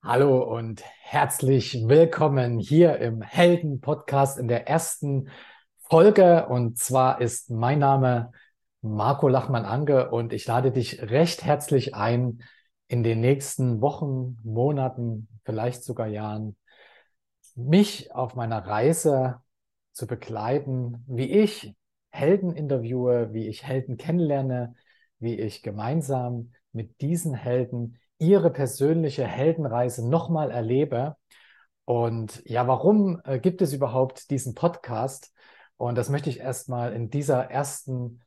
Hallo und herzlich willkommen hier im Helden-Podcast in der ersten Folge. Und zwar ist mein Name Marco Lachmann-Ange und ich lade dich recht herzlich ein, in den nächsten Wochen, Monaten, vielleicht sogar Jahren, mich auf meiner Reise zu begleiten, wie ich Helden interviewe, wie ich Helden kennenlerne, wie ich gemeinsam mit diesen Helden ihre persönliche Heldenreise nochmal erlebe. Und ja, warum äh, gibt es überhaupt diesen Podcast? Und das möchte ich erstmal in dieser ersten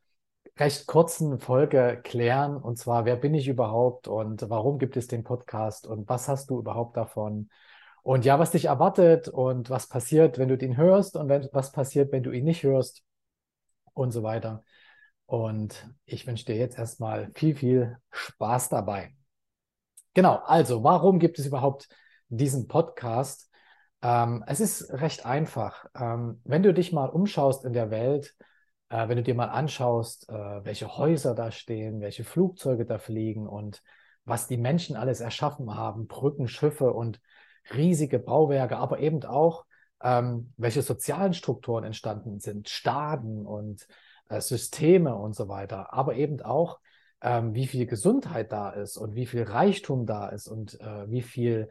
recht kurzen Folge klären. Und zwar, wer bin ich überhaupt und warum gibt es den Podcast und was hast du überhaupt davon? Und ja, was dich erwartet und was passiert, wenn du den hörst und wenn, was passiert, wenn du ihn nicht hörst und so weiter. Und ich wünsche dir jetzt erstmal viel, viel Spaß dabei. Genau, also warum gibt es überhaupt diesen Podcast? Ähm, es ist recht einfach. Ähm, wenn du dich mal umschaust in der Welt, äh, wenn du dir mal anschaust, äh, welche Häuser da stehen, welche Flugzeuge da fliegen und was die Menschen alles erschaffen haben, Brücken, Schiffe und riesige Bauwerke, aber eben auch, ähm, welche sozialen Strukturen entstanden sind, Staaten und äh, Systeme und so weiter, aber eben auch, ähm, wie viel Gesundheit da ist und wie viel Reichtum da ist und äh, wie viel,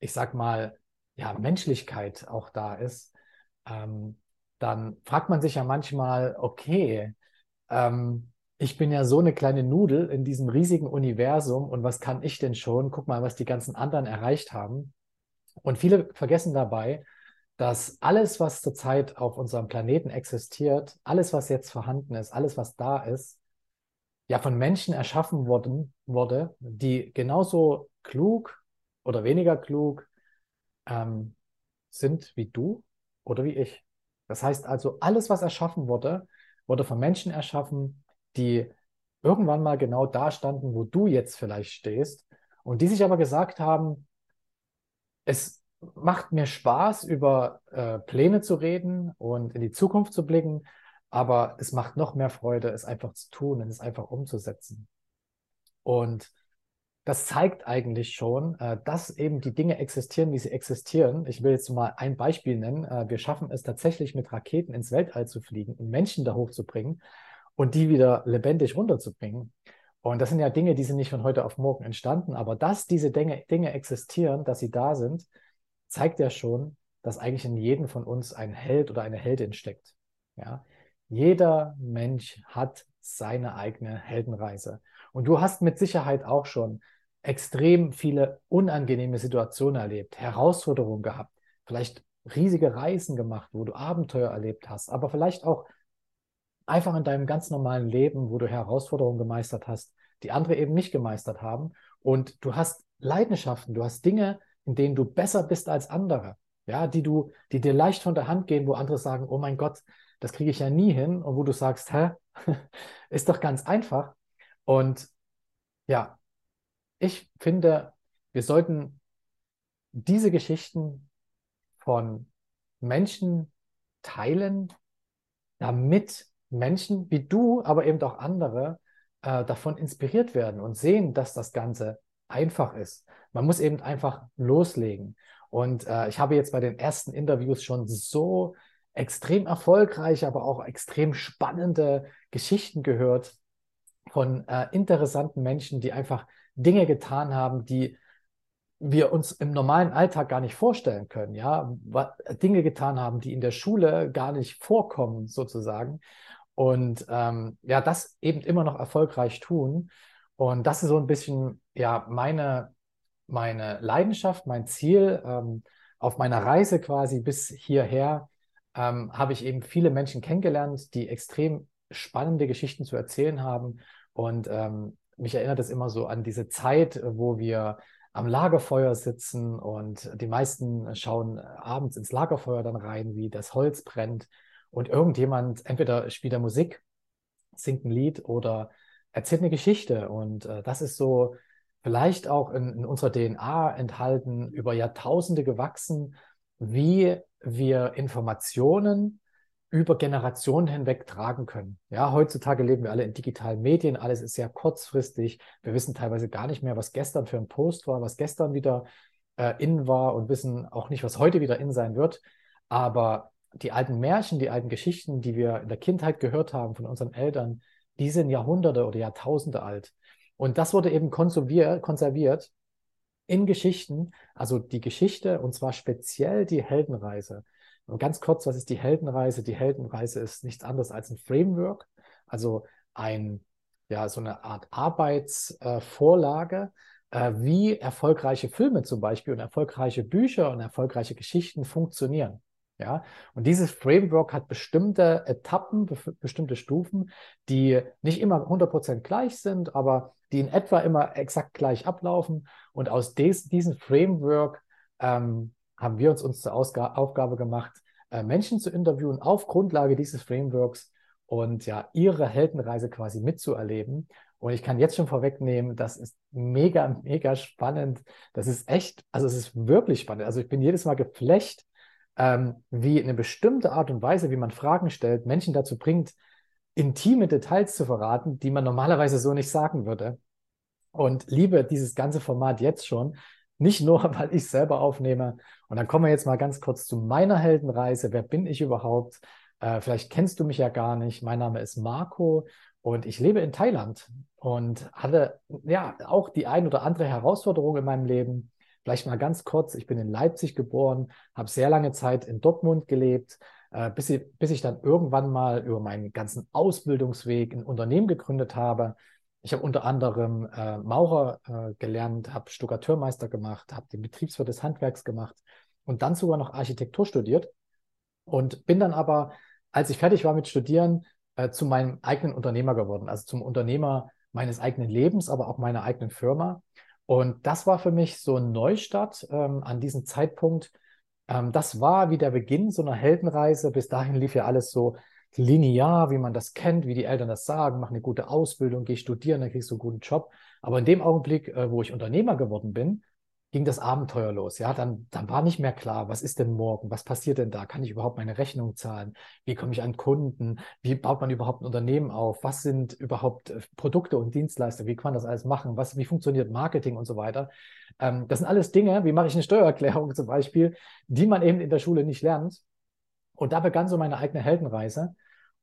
ich sag mal, ja, Menschlichkeit auch da ist, ähm, dann fragt man sich ja manchmal, okay, ähm, ich bin ja so eine kleine Nudel in diesem riesigen Universum und was kann ich denn schon? Guck mal, was die ganzen anderen erreicht haben. Und viele vergessen dabei, dass alles, was zurzeit auf unserem Planeten existiert, alles, was jetzt vorhanden ist, alles, was da ist, ja von Menschen erschaffen worden, wurde, die genauso klug oder weniger klug ähm, sind wie du oder wie ich. Das heißt also, alles, was erschaffen wurde, wurde von Menschen erschaffen, die irgendwann mal genau da standen, wo du jetzt vielleicht stehst und die sich aber gesagt haben, es macht mir Spaß, über äh, Pläne zu reden und in die Zukunft zu blicken aber es macht noch mehr Freude, es einfach zu tun und es einfach umzusetzen. Und das zeigt eigentlich schon, äh, dass eben die Dinge existieren, wie sie existieren. Ich will jetzt mal ein Beispiel nennen. Äh, wir schaffen es tatsächlich mit Raketen ins Weltall zu fliegen und Menschen da hochzubringen und die wieder lebendig runterzubringen. Und das sind ja Dinge, die sind nicht von heute auf morgen entstanden, aber dass diese Dinge, Dinge existieren, dass sie da sind, zeigt ja schon, dass eigentlich in jedem von uns ein Held oder eine Heldin steckt. Ja, jeder Mensch hat seine eigene Heldenreise. Und du hast mit Sicherheit auch schon extrem viele unangenehme Situationen erlebt, Herausforderungen gehabt, vielleicht riesige Reisen gemacht, wo du Abenteuer erlebt hast, aber vielleicht auch einfach in deinem ganz normalen Leben, wo du Herausforderungen gemeistert hast, die andere eben nicht gemeistert haben. Und du hast Leidenschaften, du hast Dinge, in denen du besser bist als andere, ja, die du, die dir leicht von der Hand gehen, wo andere sagen, oh mein Gott, das kriege ich ja nie hin und wo du sagst, hä, ist doch ganz einfach. Und ja, ich finde, wir sollten diese Geschichten von Menschen teilen, damit Menschen wie du, aber eben auch andere äh, davon inspiriert werden und sehen, dass das Ganze einfach ist. Man muss eben einfach loslegen. Und äh, ich habe jetzt bei den ersten Interviews schon so extrem erfolgreiche, aber auch extrem spannende Geschichten gehört von äh, interessanten Menschen, die einfach Dinge getan haben, die wir uns im normalen Alltag gar nicht vorstellen können, ja, Dinge getan haben, die in der Schule gar nicht vorkommen, sozusagen. Und ähm, ja, das eben immer noch erfolgreich tun. Und das ist so ein bisschen, ja, meine, meine Leidenschaft, mein Ziel ähm, auf meiner Reise quasi bis hierher, ähm, habe ich eben viele Menschen kennengelernt, die extrem spannende Geschichten zu erzählen haben. Und ähm, mich erinnert es immer so an diese Zeit, wo wir am Lagerfeuer sitzen und die meisten schauen abends ins Lagerfeuer dann rein, wie das Holz brennt und irgendjemand entweder spielt er Musik, singt ein Lied oder erzählt eine Geschichte. Und äh, das ist so vielleicht auch in, in unserer DNA enthalten, über Jahrtausende gewachsen, wie wir Informationen über Generationen hinweg tragen können. Ja, heutzutage leben wir alle in digitalen Medien, alles ist sehr kurzfristig. Wir wissen teilweise gar nicht mehr, was gestern für ein Post war, was gestern wieder äh, in war und wissen auch nicht, was heute wieder in sein wird. Aber die alten Märchen, die alten Geschichten, die wir in der Kindheit gehört haben von unseren Eltern, die sind Jahrhunderte oder Jahrtausende alt. Und das wurde eben konserviert in Geschichten, also die Geschichte und zwar speziell die Heldenreise. Und ganz kurz, was ist die Heldenreise? Die Heldenreise ist nichts anderes als ein Framework, also ein, ja, so eine Art Arbeitsvorlage, äh, wie erfolgreiche Filme zum Beispiel und erfolgreiche Bücher und erfolgreiche Geschichten funktionieren. Ja, und dieses Framework hat bestimmte Etappen, be bestimmte Stufen, die nicht immer 100% gleich sind, aber die in etwa immer exakt gleich ablaufen. Und aus des, diesem Framework ähm, haben wir uns, uns zur Ausg Aufgabe gemacht, äh, Menschen zu interviewen auf Grundlage dieses Frameworks und ja, ihre Heldenreise quasi mitzuerleben. Und ich kann jetzt schon vorwegnehmen, das ist mega, mega spannend. Das ist echt, also es ist wirklich spannend. Also ich bin jedes Mal geflecht, ähm, wie eine bestimmte Art und Weise, wie man Fragen stellt, Menschen dazu bringt, intime Details zu verraten, die man normalerweise so nicht sagen würde. Und liebe dieses ganze Format jetzt schon, nicht nur, weil ich selber aufnehme. Und dann kommen wir jetzt mal ganz kurz zu meiner Heldenreise. Wer bin ich überhaupt? Äh, vielleicht kennst du mich ja gar nicht. Mein Name ist Marco und ich lebe in Thailand und hatte ja auch die ein oder andere Herausforderung in meinem Leben. Vielleicht mal ganz kurz, ich bin in Leipzig geboren, habe sehr lange Zeit in Dortmund gelebt, äh, bis, ich, bis ich dann irgendwann mal über meinen ganzen Ausbildungsweg ein Unternehmen gegründet habe. Ich habe unter anderem äh, Maurer äh, gelernt, habe Stuckateurmeister gemacht, habe den Betriebswirt des Handwerks gemacht und dann sogar noch Architektur studiert und bin dann aber, als ich fertig war mit Studieren, äh, zu meinem eigenen Unternehmer geworden, also zum Unternehmer meines eigenen Lebens, aber auch meiner eigenen Firma und das war für mich so ein Neustart ähm, an diesem Zeitpunkt. Ähm, das war wie der Beginn so einer Heldenreise. Bis dahin lief ja alles so linear, wie man das kennt, wie die Eltern das sagen, mach eine gute Ausbildung, geh studieren, dann kriegst du einen guten Job. Aber in dem Augenblick, äh, wo ich Unternehmer geworden bin, ging das Abenteuer los. Ja, dann, dann war nicht mehr klar, was ist denn morgen? Was passiert denn da? Kann ich überhaupt meine Rechnung zahlen? Wie komme ich an Kunden? Wie baut man überhaupt ein Unternehmen auf? Was sind überhaupt äh, Produkte und Dienstleister? Wie kann man das alles machen? Was, wie funktioniert Marketing und so weiter? Ähm, das sind alles Dinge, wie mache ich eine Steuererklärung zum Beispiel, die man eben in der Schule nicht lernt. Und da begann so meine eigene Heldenreise.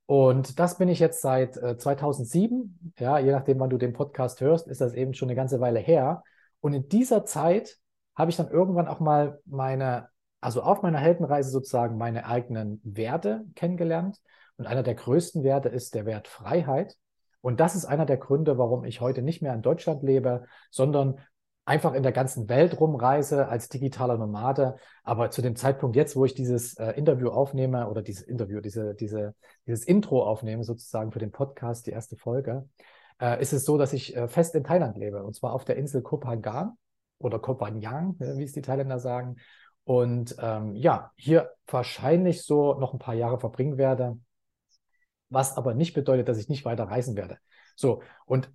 Und das bin ich jetzt seit äh, 2007. Ja, je nachdem, wann du den Podcast hörst, ist das eben schon eine ganze Weile her. Und in dieser Zeit habe ich dann irgendwann auch mal meine, also auf meiner Heldenreise sozusagen meine eigenen Werte kennengelernt. Und einer der größten Werte ist der Wert Freiheit. Und das ist einer der Gründe, warum ich heute nicht mehr in Deutschland lebe, sondern einfach in der ganzen Welt rumreise als digitaler Nomade. Aber zu dem Zeitpunkt jetzt, wo ich dieses äh, Interview aufnehme oder dieses Interview, diese, diese, dieses Intro aufnehme, sozusagen für den Podcast, die erste Folge, äh, ist es so, dass ich äh, fest in Thailand lebe und zwar auf der Insel Koh Phangan oder Koh Phangan, wie es die Thailänder sagen. Und ähm, ja, hier wahrscheinlich so noch ein paar Jahre verbringen werde, was aber nicht bedeutet, dass ich nicht weiter reisen werde. So, und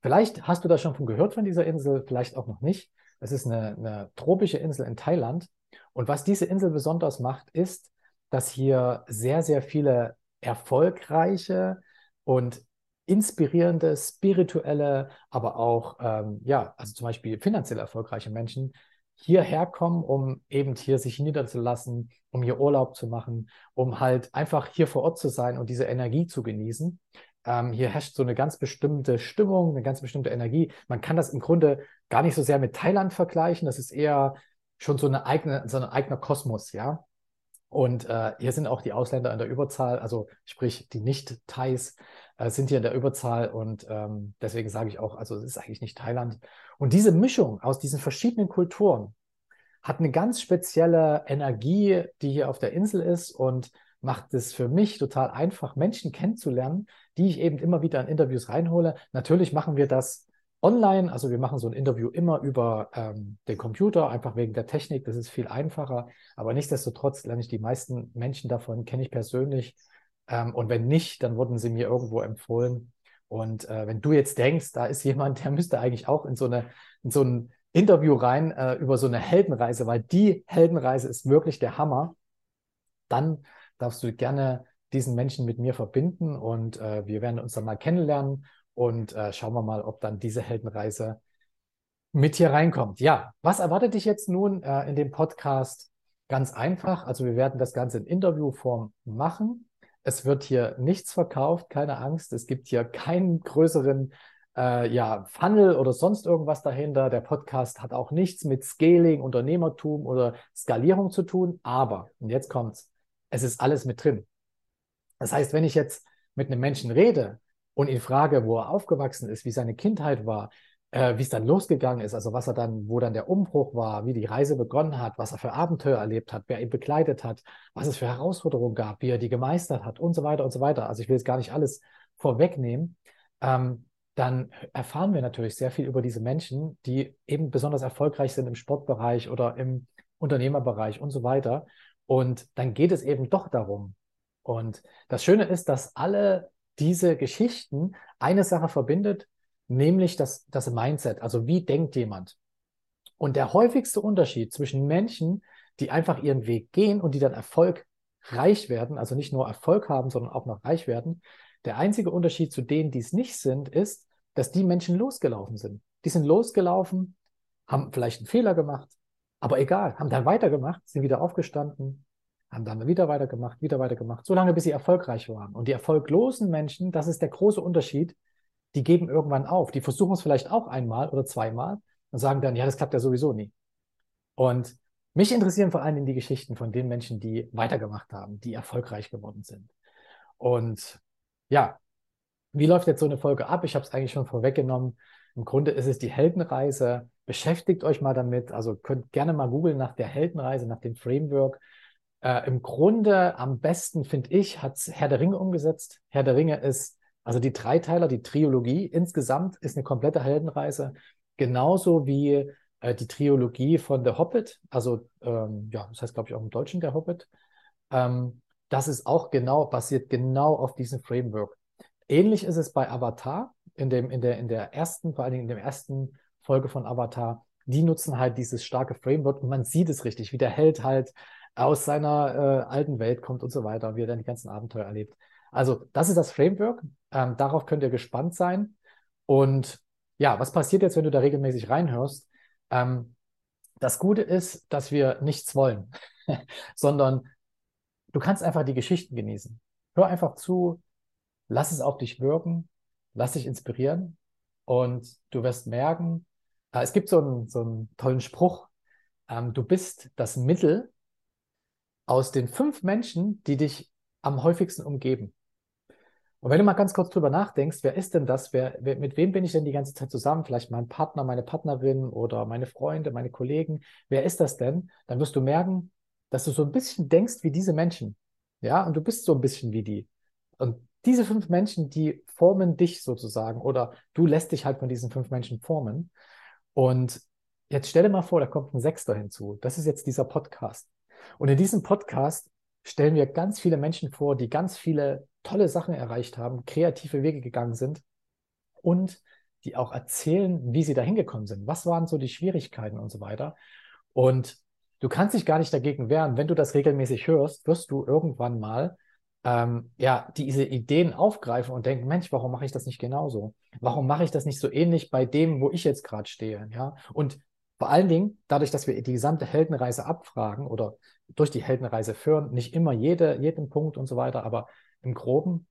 vielleicht hast du da schon von gehört von dieser Insel, vielleicht auch noch nicht. Es ist eine, eine tropische Insel in Thailand. Und was diese Insel besonders macht, ist, dass hier sehr, sehr viele erfolgreiche und inspirierende, spirituelle, aber auch, ähm, ja, also zum Beispiel finanziell erfolgreiche Menschen hierher kommen, um eben hier sich niederzulassen, um hier Urlaub zu machen, um halt einfach hier vor Ort zu sein und diese Energie zu genießen. Ähm, hier herrscht so eine ganz bestimmte Stimmung, eine ganz bestimmte Energie. Man kann das im Grunde gar nicht so sehr mit Thailand vergleichen. Das ist eher schon so eine eigene, so ein eigener Kosmos, ja. Und äh, hier sind auch die Ausländer in der Überzahl, also sprich die Nicht-Thais, äh, sind hier in der Überzahl und ähm, deswegen sage ich auch, also es ist eigentlich nicht Thailand. Und diese Mischung aus diesen verschiedenen Kulturen hat eine ganz spezielle Energie, die hier auf der Insel ist und macht es für mich total einfach, Menschen kennenzulernen, die ich eben immer wieder in Interviews reinhole. Natürlich machen wir das online, also wir machen so ein Interview immer über ähm, den Computer, einfach wegen der Technik, das ist viel einfacher. Aber nichtsdestotrotz lerne ich die meisten Menschen davon, kenne ich persönlich ähm, und wenn nicht, dann wurden sie mir irgendwo empfohlen. Und äh, wenn du jetzt denkst, da ist jemand, der müsste eigentlich auch in so, eine, in so ein Interview rein äh, über so eine Heldenreise, weil die Heldenreise ist wirklich der Hammer, dann darfst du gerne diesen Menschen mit mir verbinden und äh, wir werden uns dann mal kennenlernen und äh, schauen wir mal, ob dann diese Heldenreise mit hier reinkommt. Ja, was erwartet dich jetzt nun äh, in dem Podcast? Ganz einfach. Also wir werden das Ganze in Interviewform machen. Es wird hier nichts verkauft, keine Angst. Es gibt hier keinen größeren äh, ja, Funnel oder sonst irgendwas dahinter. Der Podcast hat auch nichts mit Scaling, Unternehmertum oder Skalierung zu tun. Aber, und jetzt kommt's, es ist alles mit drin. Das heißt, wenn ich jetzt mit einem Menschen rede und ihn frage, wo er aufgewachsen ist, wie seine Kindheit war, äh, wie es dann losgegangen ist, also was er dann, wo dann der Umbruch war, wie die Reise begonnen hat, was er für Abenteuer erlebt hat, wer ihn begleitet hat, was es für Herausforderungen gab, wie er die gemeistert hat und so weiter und so weiter. Also ich will jetzt gar nicht alles vorwegnehmen. Ähm, dann erfahren wir natürlich sehr viel über diese Menschen, die eben besonders erfolgreich sind im Sportbereich oder im Unternehmerbereich und so weiter. Und dann geht es eben doch darum. Und das Schöne ist, dass alle diese Geschichten eine Sache verbindet, nämlich das, das Mindset. Also wie denkt jemand? Und der häufigste Unterschied zwischen Menschen, die einfach ihren Weg gehen und die dann erfolgreich werden, also nicht nur Erfolg haben, sondern auch noch reich werden, der einzige Unterschied zu denen, die es nicht sind, ist, dass die Menschen losgelaufen sind. Die sind losgelaufen, haben vielleicht einen Fehler gemacht, aber egal, haben dann weitergemacht, sind wieder aufgestanden, haben dann wieder weitergemacht, wieder weitergemacht, so lange, bis sie erfolgreich waren. Und die erfolglosen Menschen, das ist der große Unterschied, die geben irgendwann auf. Die versuchen es vielleicht auch einmal oder zweimal und sagen dann, ja, das klappt ja sowieso nie. Und mich interessieren vor allem die Geschichten von den Menschen, die weitergemacht haben, die erfolgreich geworden sind. Und ja, wie läuft jetzt so eine Folge ab? Ich habe es eigentlich schon vorweggenommen. Im Grunde ist es die Heldenreise. Beschäftigt euch mal damit. Also könnt gerne mal googeln nach der Heldenreise, nach dem Framework. Äh, Im Grunde am besten, finde ich, hat Herr der Ringe umgesetzt. Herr der Ringe ist, also die Dreiteiler, die Trilogie insgesamt ist eine komplette Heldenreise. Genauso wie äh, die Trilogie von The Hobbit. Also, ähm, ja, das heißt, glaube ich, auch im Deutschen der Hobbit. Ähm, das ist auch genau, basiert genau auf diesem Framework. Ähnlich ist es bei Avatar, in, dem, in, der, in der ersten, vor allen Dingen in der ersten Folge von Avatar. Die nutzen halt dieses starke Framework und man sieht es richtig, wie der Held halt aus seiner äh, alten Welt kommt und so weiter, wie er dann die ganzen Abenteuer erlebt. Also, das ist das Framework. Ähm, darauf könnt ihr gespannt sein. Und ja, was passiert jetzt, wenn du da regelmäßig reinhörst? Ähm, das Gute ist, dass wir nichts wollen, sondern du kannst einfach die Geschichten genießen. Hör einfach zu, lass es auf dich wirken, lass dich inspirieren und du wirst merken, äh, es gibt so einen, so einen tollen Spruch, ähm, du bist das Mittel aus den fünf Menschen, die dich am häufigsten umgeben. Und wenn du mal ganz kurz drüber nachdenkst, wer ist denn das? Wer, wer, mit wem bin ich denn die ganze Zeit zusammen? Vielleicht mein Partner, meine Partnerin oder meine Freunde, meine Kollegen. Wer ist das denn? Dann wirst du merken, dass du so ein bisschen denkst wie diese Menschen. Ja, und du bist so ein bisschen wie die. Und diese fünf Menschen, die formen dich sozusagen oder du lässt dich halt von diesen fünf Menschen formen. Und jetzt stell dir mal vor, da kommt ein Sechster hinzu. Das ist jetzt dieser Podcast. Und in diesem Podcast stellen wir ganz viele Menschen vor, die ganz viele tolle Sachen erreicht haben, kreative Wege gegangen sind und die auch erzählen, wie sie da hingekommen sind. Was waren so die Schwierigkeiten und so weiter. Und du kannst dich gar nicht dagegen wehren. Wenn du das regelmäßig hörst, wirst du irgendwann mal ähm, ja, diese Ideen aufgreifen und denken, Mensch, warum mache ich das nicht genauso? Warum mache ich das nicht so ähnlich bei dem, wo ich jetzt gerade stehe? Ja, und vor allen Dingen, dadurch, dass wir die gesamte Heldenreise abfragen oder durch die Heldenreise führen, nicht immer jede, jeden Punkt und so weiter, aber im Groben,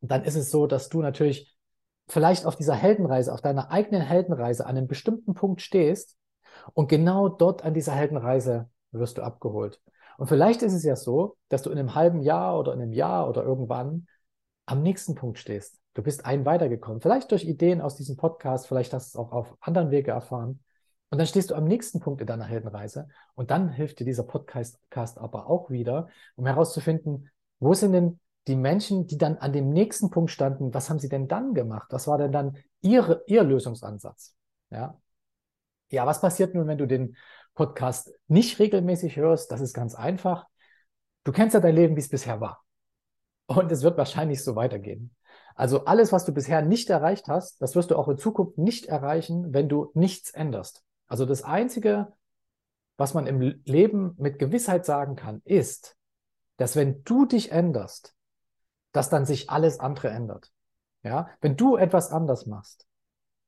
dann ist es so, dass du natürlich vielleicht auf dieser Heldenreise, auf deiner eigenen Heldenreise an einem bestimmten Punkt stehst und genau dort an dieser Heldenreise wirst du abgeholt. Und vielleicht ist es ja so, dass du in einem halben Jahr oder in einem Jahr oder irgendwann am nächsten Punkt stehst. Du bist einen weitergekommen. Vielleicht durch Ideen aus diesem Podcast, vielleicht hast du es auch auf anderen Wege erfahren. Und dann stehst du am nächsten Punkt in deiner Heldenreise. Und dann hilft dir dieser Podcast aber auch wieder, um herauszufinden, wo sind denn die Menschen, die dann an dem nächsten Punkt standen, was haben sie denn dann gemacht? Was war denn dann ihre, ihr Lösungsansatz? Ja. Ja, was passiert nun, wenn du den Podcast nicht regelmäßig hörst, das ist ganz einfach. Du kennst ja dein Leben, wie es bisher war. Und es wird wahrscheinlich so weitergehen. Also alles, was du bisher nicht erreicht hast, das wirst du auch in Zukunft nicht erreichen, wenn du nichts änderst. Also das Einzige, was man im Leben mit Gewissheit sagen kann, ist, dass wenn du dich änderst, dass dann sich alles andere ändert. Ja, wenn du etwas anders machst,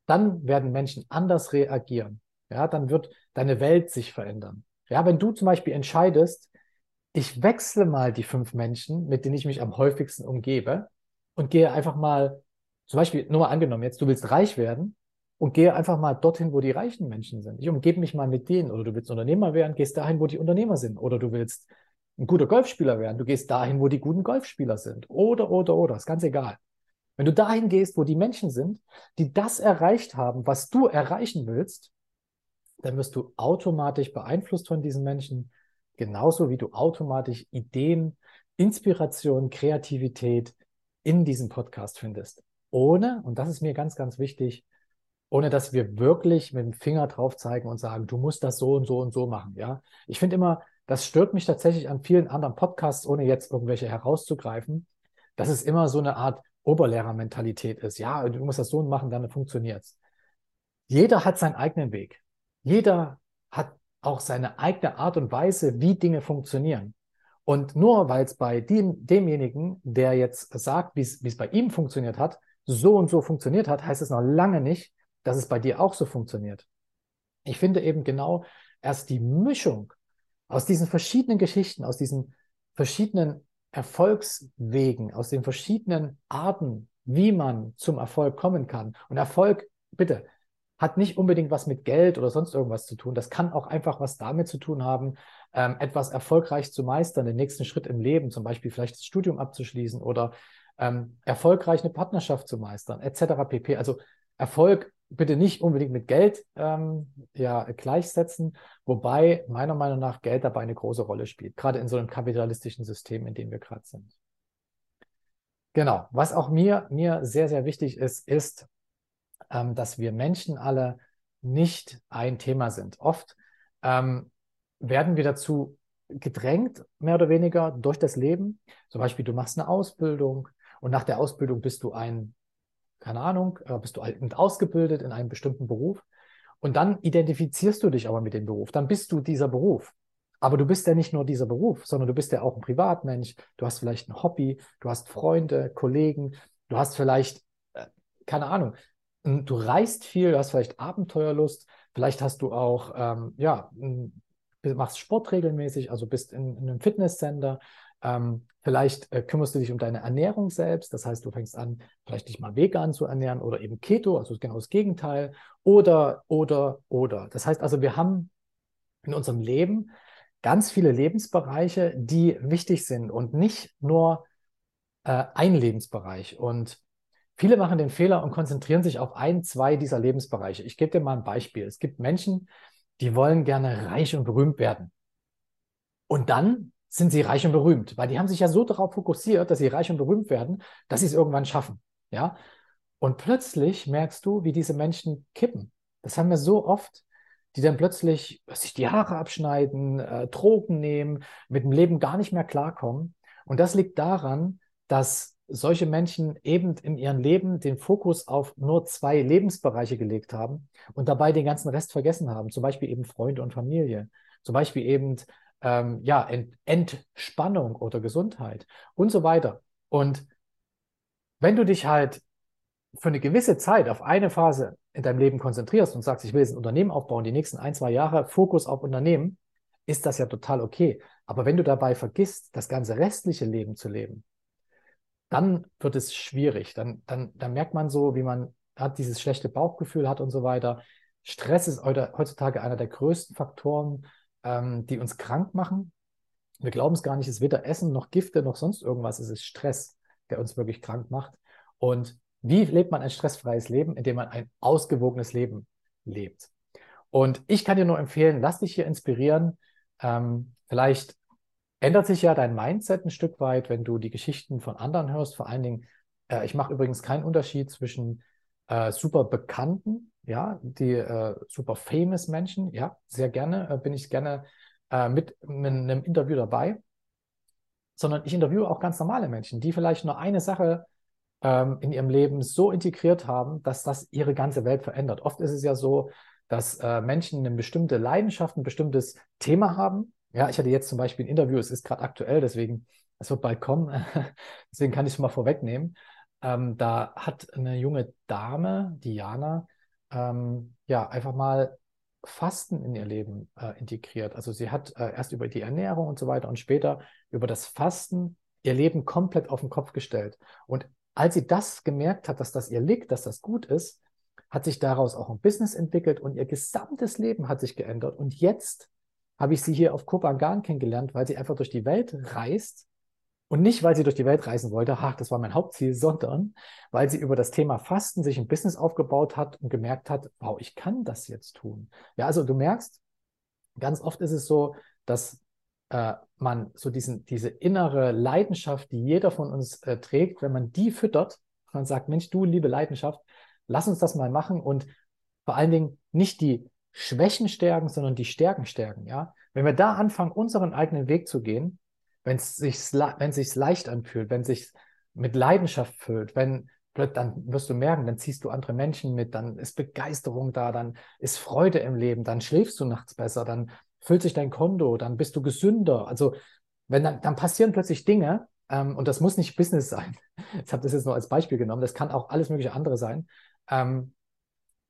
dann werden Menschen anders reagieren. Ja, dann wird deine Welt sich verändern. Ja, wenn du zum Beispiel entscheidest, ich wechsle mal die fünf Menschen, mit denen ich mich am häufigsten umgebe und gehe einfach mal, zum Beispiel, nur mal angenommen, jetzt du willst reich werden und gehe einfach mal dorthin, wo die reichen Menschen sind. Ich umgebe mich mal mit denen. Oder du willst Unternehmer werden, gehst dahin, wo die Unternehmer sind. Oder du willst ein guter Golfspieler werden, du gehst dahin, wo die guten Golfspieler sind. Oder, oder, oder, ist ganz egal. Wenn du dahin gehst, wo die Menschen sind, die das erreicht haben, was du erreichen willst, dann wirst du automatisch beeinflusst von diesen Menschen, genauso wie du automatisch Ideen, Inspiration, Kreativität in diesem Podcast findest. Ohne, und das ist mir ganz, ganz wichtig, ohne dass wir wirklich mit dem Finger drauf zeigen und sagen, du musst das so und so und so machen. Ja, ich finde immer, das stört mich tatsächlich an vielen anderen Podcasts, ohne jetzt irgendwelche herauszugreifen, dass es immer so eine Art Oberlehrermentalität ist. Ja, du musst das so machen, dann funktioniert es. Jeder hat seinen eigenen Weg. Jeder hat auch seine eigene Art und Weise, wie Dinge funktionieren. Und nur weil es bei dem, demjenigen, der jetzt sagt, wie es bei ihm funktioniert hat, so und so funktioniert hat, heißt es noch lange nicht, dass es bei dir auch so funktioniert. Ich finde eben genau erst die Mischung aus diesen verschiedenen Geschichten, aus diesen verschiedenen Erfolgswegen, aus den verschiedenen Arten, wie man zum Erfolg kommen kann. Und Erfolg, bitte, hat nicht unbedingt was mit Geld oder sonst irgendwas zu tun. Das kann auch einfach was damit zu tun haben, ähm, etwas erfolgreich zu meistern, den nächsten Schritt im Leben, zum Beispiel vielleicht das Studium abzuschließen oder ähm, erfolgreich eine Partnerschaft zu meistern, etc. pp. Also Erfolg bitte nicht unbedingt mit Geld ähm, ja, gleichsetzen, wobei meiner Meinung nach Geld dabei eine große Rolle spielt, gerade in so einem kapitalistischen System, in dem wir gerade sind. Genau, was auch mir, mir sehr, sehr wichtig ist, ist, ähm, dass wir Menschen alle nicht ein Thema sind. Oft ähm, werden wir dazu gedrängt, mehr oder weniger durch das Leben. Zum Beispiel, du machst eine Ausbildung und nach der Ausbildung bist du ein keine Ahnung, äh, bist du halt ausgebildet in einem bestimmten Beruf und dann identifizierst du dich aber mit dem Beruf, dann bist du dieser Beruf. Aber du bist ja nicht nur dieser Beruf, sondern du bist ja auch ein Privatmensch, du hast vielleicht ein Hobby, du hast Freunde, Kollegen, du hast vielleicht, äh, keine Ahnung, du reist viel, du hast vielleicht Abenteuerlust, vielleicht hast du auch, ähm, ja, machst Sport regelmäßig, also bist in, in einem Fitnesscenter, ähm, vielleicht äh, kümmerst du dich um deine Ernährung selbst, das heißt, du fängst an, vielleicht dich mal vegan zu ernähren oder eben Keto, also genau das Gegenteil, oder, oder, oder. Das heißt also, wir haben in unserem Leben ganz viele Lebensbereiche, die wichtig sind und nicht nur äh, ein Lebensbereich. Und viele machen den Fehler und konzentrieren sich auf ein, zwei dieser Lebensbereiche. Ich gebe dir mal ein Beispiel. Es gibt Menschen, die wollen gerne reich und berühmt werden. Und dann sind sie reich und berühmt, weil die haben sich ja so darauf fokussiert, dass sie reich und berühmt werden, dass sie es irgendwann schaffen. Ja? Und plötzlich merkst du, wie diese Menschen kippen. Das haben wir so oft, die dann plötzlich sich die Haare abschneiden, äh, Drogen nehmen, mit dem Leben gar nicht mehr klarkommen. Und das liegt daran, dass solche Menschen eben in ihrem Leben den Fokus auf nur zwei Lebensbereiche gelegt haben und dabei den ganzen Rest vergessen haben, zum Beispiel eben Freunde und Familie, zum Beispiel eben ähm, ja, Ent Entspannung oder Gesundheit und so weiter. Und wenn du dich halt für eine gewisse Zeit auf eine Phase in deinem Leben konzentrierst und sagst, ich will jetzt ein Unternehmen aufbauen, die nächsten ein, zwei Jahre Fokus auf Unternehmen, ist das ja total okay. Aber wenn du dabei vergisst, das ganze restliche Leben zu leben, dann wird es schwierig. Dann, dann, dann merkt man so, wie man hat dieses schlechte Bauchgefühl hat und so weiter. Stress ist heutzutage einer der größten Faktoren, ähm, die uns krank machen. Wir glauben es gar nicht, es ist weder Essen noch Gifte noch sonst irgendwas, es ist Stress, der uns wirklich krank macht. Und wie lebt man ein stressfreies Leben? Indem man ein ausgewogenes Leben lebt. Und ich kann dir nur empfehlen, lass dich hier inspirieren. Ähm, vielleicht ändert sich ja dein Mindset ein Stück weit, wenn du die Geschichten von anderen hörst. Vor allen Dingen, äh, ich mache übrigens keinen Unterschied zwischen äh, super bekannten ja, die äh, super famous Menschen, ja, sehr gerne, äh, bin ich gerne äh, mit, mit einem Interview dabei, sondern ich interviewe auch ganz normale Menschen, die vielleicht nur eine Sache ähm, in ihrem Leben so integriert haben, dass das ihre ganze Welt verändert. Oft ist es ja so, dass äh, Menschen eine bestimmte Leidenschaft, ein bestimmtes Thema haben. Ja, ich hatte jetzt zum Beispiel ein Interview, es ist gerade aktuell, deswegen, es wird bald kommen, deswegen kann ich es mal vorwegnehmen. Ähm, da hat eine junge Dame, Diana, ähm, ja einfach mal Fasten in ihr Leben äh, integriert. Also sie hat äh, erst über die Ernährung und so weiter und später über das Fasten ihr Leben komplett auf den Kopf gestellt. Und als sie das gemerkt hat, dass das ihr liegt, dass das gut ist, hat sich daraus auch ein Business entwickelt und ihr gesamtes Leben hat sich geändert. Und jetzt habe ich sie hier auf Kopangan kennengelernt, weil sie einfach durch die Welt reist und nicht, weil sie durch die Welt reisen wollte, ach, das war mein Hauptziel, sondern weil sie über das Thema Fasten sich ein Business aufgebaut hat und gemerkt hat, wow, ich kann das jetzt tun. Ja, also du merkst, ganz oft ist es so, dass äh, man so diesen, diese innere Leidenschaft, die jeder von uns äh, trägt, wenn man die füttert, man sagt, Mensch, du liebe Leidenschaft, lass uns das mal machen und vor allen Dingen nicht die Schwächen stärken, sondern die Stärken stärken. Ja, wenn wir da anfangen, unseren eigenen Weg zu gehen, wenn es sich, wenn sich's leicht anfühlt, wenn sich mit Leidenschaft füllt, wenn dann wirst du merken, dann ziehst du andere Menschen mit, dann ist Begeisterung da, dann ist Freude im Leben, dann schläfst du nachts besser, dann füllt sich dein Konto, dann bist du gesünder. Also wenn dann, dann passieren plötzlich Dinge, ähm, und das muss nicht Business sein. Ich habe das jetzt nur als Beispiel genommen, das kann auch alles mögliche andere sein. Ähm,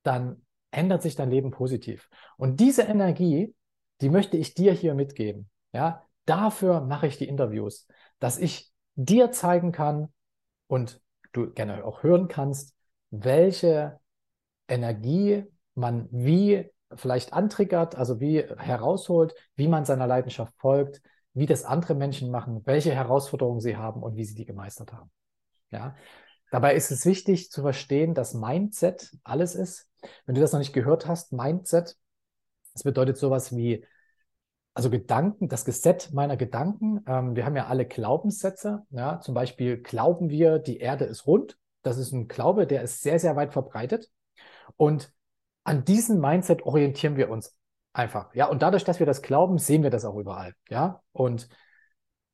dann ändert sich dein Leben positiv. Und diese Energie, die möchte ich dir hier mitgeben. Ja, dafür mache ich die Interviews, dass ich dir zeigen kann und du gerne auch hören kannst, welche Energie man wie vielleicht antriggert, also wie herausholt, wie man seiner Leidenschaft folgt, wie das andere Menschen machen, welche Herausforderungen sie haben und wie sie die gemeistert haben. Ja, dabei ist es wichtig zu verstehen, dass Mindset alles ist. Wenn du das noch nicht gehört hast, Mindset, das bedeutet sowas wie also Gedanken, das Gesetz meiner Gedanken. Ähm, wir haben ja alle Glaubenssätze. Ja? Zum Beispiel glauben wir, die Erde ist rund. Das ist ein Glaube, der ist sehr, sehr weit verbreitet. Und an diesem Mindset orientieren wir uns einfach. Ja, und dadurch, dass wir das glauben, sehen wir das auch überall. Ja, und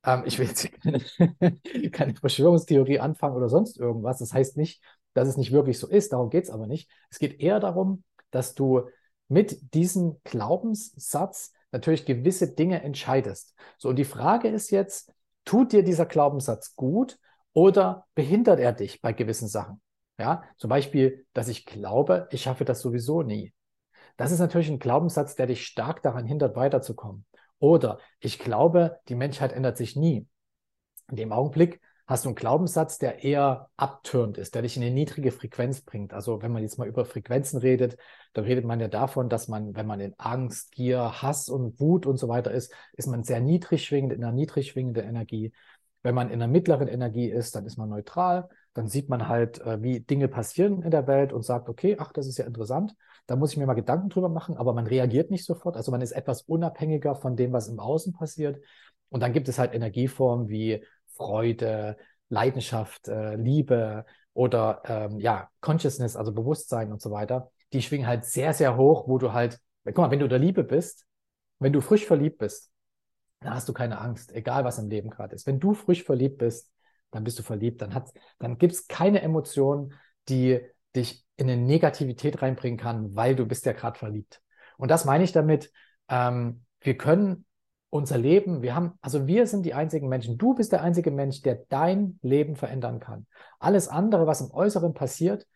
ähm, ich will jetzt keine, keine Verschwörungstheorie anfangen oder sonst irgendwas. Das heißt nicht, dass es nicht wirklich so ist. Darum geht es aber nicht. Es geht eher darum, dass du mit diesem Glaubenssatz natürlich gewisse Dinge entscheidest. So, und die Frage ist jetzt, tut dir dieser Glaubenssatz gut oder behindert er dich bei gewissen Sachen? Ja, zum Beispiel, dass ich glaube, ich schaffe das sowieso nie. Das ist natürlich ein Glaubenssatz, der dich stark daran hindert, weiterzukommen. Oder ich glaube, die Menschheit ändert sich nie. In dem Augenblick hast du einen Glaubenssatz, der eher abtürend ist, der dich in eine niedrige Frequenz bringt. Also wenn man jetzt mal über Frequenzen redet, dann redet man ja davon, dass man, wenn man in Angst, Gier, Hass und Wut und so weiter ist, ist man sehr niedrig schwingend, in einer niedrig schwingenden Energie. Wenn man in einer mittleren Energie ist, dann ist man neutral. Dann sieht man halt, äh, wie Dinge passieren in der Welt und sagt, okay, ach, das ist ja interessant. Da muss ich mir mal Gedanken drüber machen, aber man reagiert nicht sofort. Also man ist etwas unabhängiger von dem, was im Außen passiert. Und dann gibt es halt Energieformen wie Freude, Leidenschaft, äh, Liebe oder ähm, ja, Consciousness, also Bewusstsein und so weiter, die schwingen halt sehr, sehr hoch, wo du halt, guck mal, wenn du der Liebe bist, wenn du frisch verliebt bist, dann hast du keine Angst, egal was im Leben gerade ist. Wenn du frisch verliebt bist, dann bist du verliebt, dann, dann gibt es keine Emotion, die dich in eine Negativität reinbringen kann, weil du bist ja gerade verliebt. Und das meine ich damit, ähm, wir können unser Leben, wir haben, also wir sind die einzigen Menschen. Du bist der einzige Mensch, der dein Leben verändern kann. Alles andere, was im Äußeren passiert,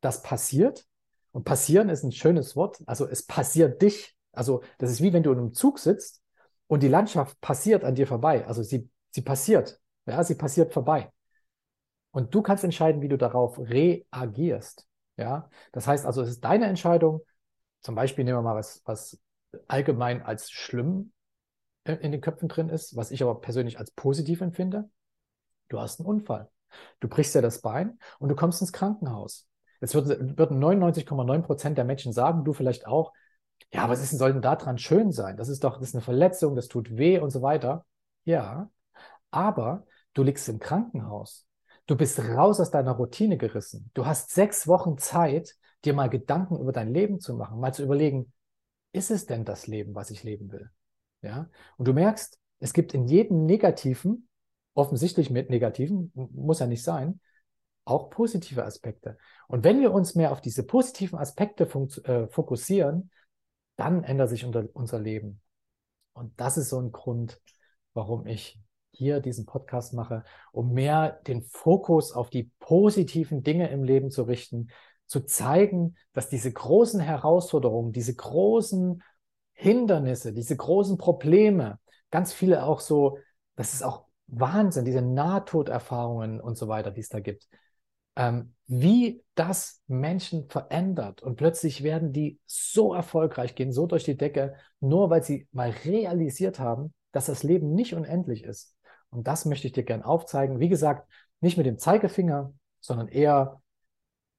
das passiert. Und passieren ist ein schönes Wort. Also es passiert dich. Also das ist wie wenn du in einem Zug sitzt und die Landschaft passiert an dir vorbei. Also sie, sie passiert. Ja, sie passiert vorbei. Und du kannst entscheiden, wie du darauf reagierst. Ja, das heißt also, es ist deine Entscheidung. Zum Beispiel nehmen wir mal was, was allgemein als schlimm in den Köpfen drin ist, was ich aber persönlich als positiv empfinde. Du hast einen Unfall. Du brichst dir das Bein und du kommst ins Krankenhaus. Jetzt würden, würden 99,9 Prozent der Menschen sagen, du vielleicht auch, ja, was ist denn, soll denn da dran schön sein? Das ist doch, das ist eine Verletzung, das tut weh und so weiter. Ja, aber du liegst im Krankenhaus. Du bist raus aus deiner Routine gerissen. Du hast sechs Wochen Zeit, dir mal Gedanken über dein Leben zu machen, mal zu überlegen, ist es denn das Leben, was ich leben will? Ja? Und du merkst, es gibt in jedem Negativen, offensichtlich mit Negativen, muss ja nicht sein, auch positive Aspekte. Und wenn wir uns mehr auf diese positiven Aspekte äh, fokussieren, dann ändert sich unser, unser Leben. Und das ist so ein Grund, warum ich hier diesen Podcast mache, um mehr den Fokus auf die positiven Dinge im Leben zu richten, zu zeigen, dass diese großen Herausforderungen, diese großen Hindernisse, diese großen Probleme, ganz viele auch so, das ist auch Wahnsinn, diese Nahtoderfahrungen und so weiter, die es da gibt, ähm, wie das Menschen verändert und plötzlich werden die so erfolgreich, gehen so durch die Decke, nur weil sie mal realisiert haben, dass das Leben nicht unendlich ist. Und das möchte ich dir gern aufzeigen. Wie gesagt, nicht mit dem Zeigefinger, sondern eher,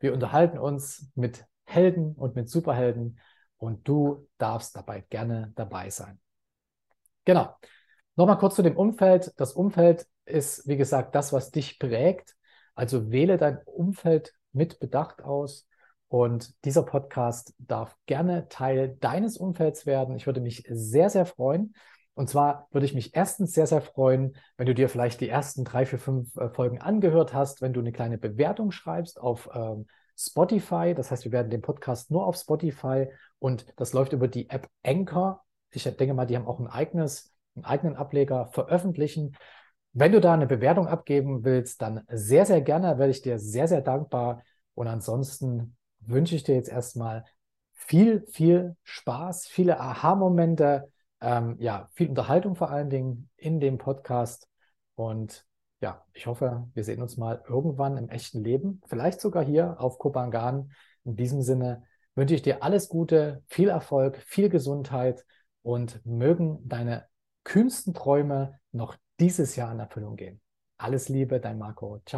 wir unterhalten uns mit Helden und mit Superhelden und du darfst dabei gerne dabei sein. Genau. Nochmal kurz zu dem Umfeld. Das Umfeld ist, wie gesagt, das, was dich prägt. Also wähle dein Umfeld mit Bedacht aus. Und dieser Podcast darf gerne Teil deines Umfelds werden. Ich würde mich sehr, sehr freuen. Und zwar würde ich mich erstens sehr, sehr freuen, wenn du dir vielleicht die ersten drei, vier, fünf äh, Folgen angehört hast, wenn du eine kleine Bewertung schreibst auf ähm, Spotify. Das heißt, wir werden den Podcast nur auf Spotify und das läuft über die App Anchor. Ich denke mal, die haben auch ein eigenes, einen eigenen Ableger veröffentlichen. Wenn du da eine Bewertung abgeben willst, dann sehr, sehr gerne, werde ich dir sehr, sehr dankbar. Und ansonsten wünsche ich dir jetzt erstmal viel, viel Spaß, viele Aha-Momente ähm, ja, viel Unterhaltung vor allen Dingen in dem Podcast. Und ja, ich hoffe, wir sehen uns mal irgendwann im echten Leben, vielleicht sogar hier auf Kopangan. In diesem Sinne wünsche ich dir alles Gute, viel Erfolg, viel Gesundheit und mögen deine kühnsten Träume noch dieses Jahr in Erfüllung gehen. Alles Liebe, dein Marco. Ciao.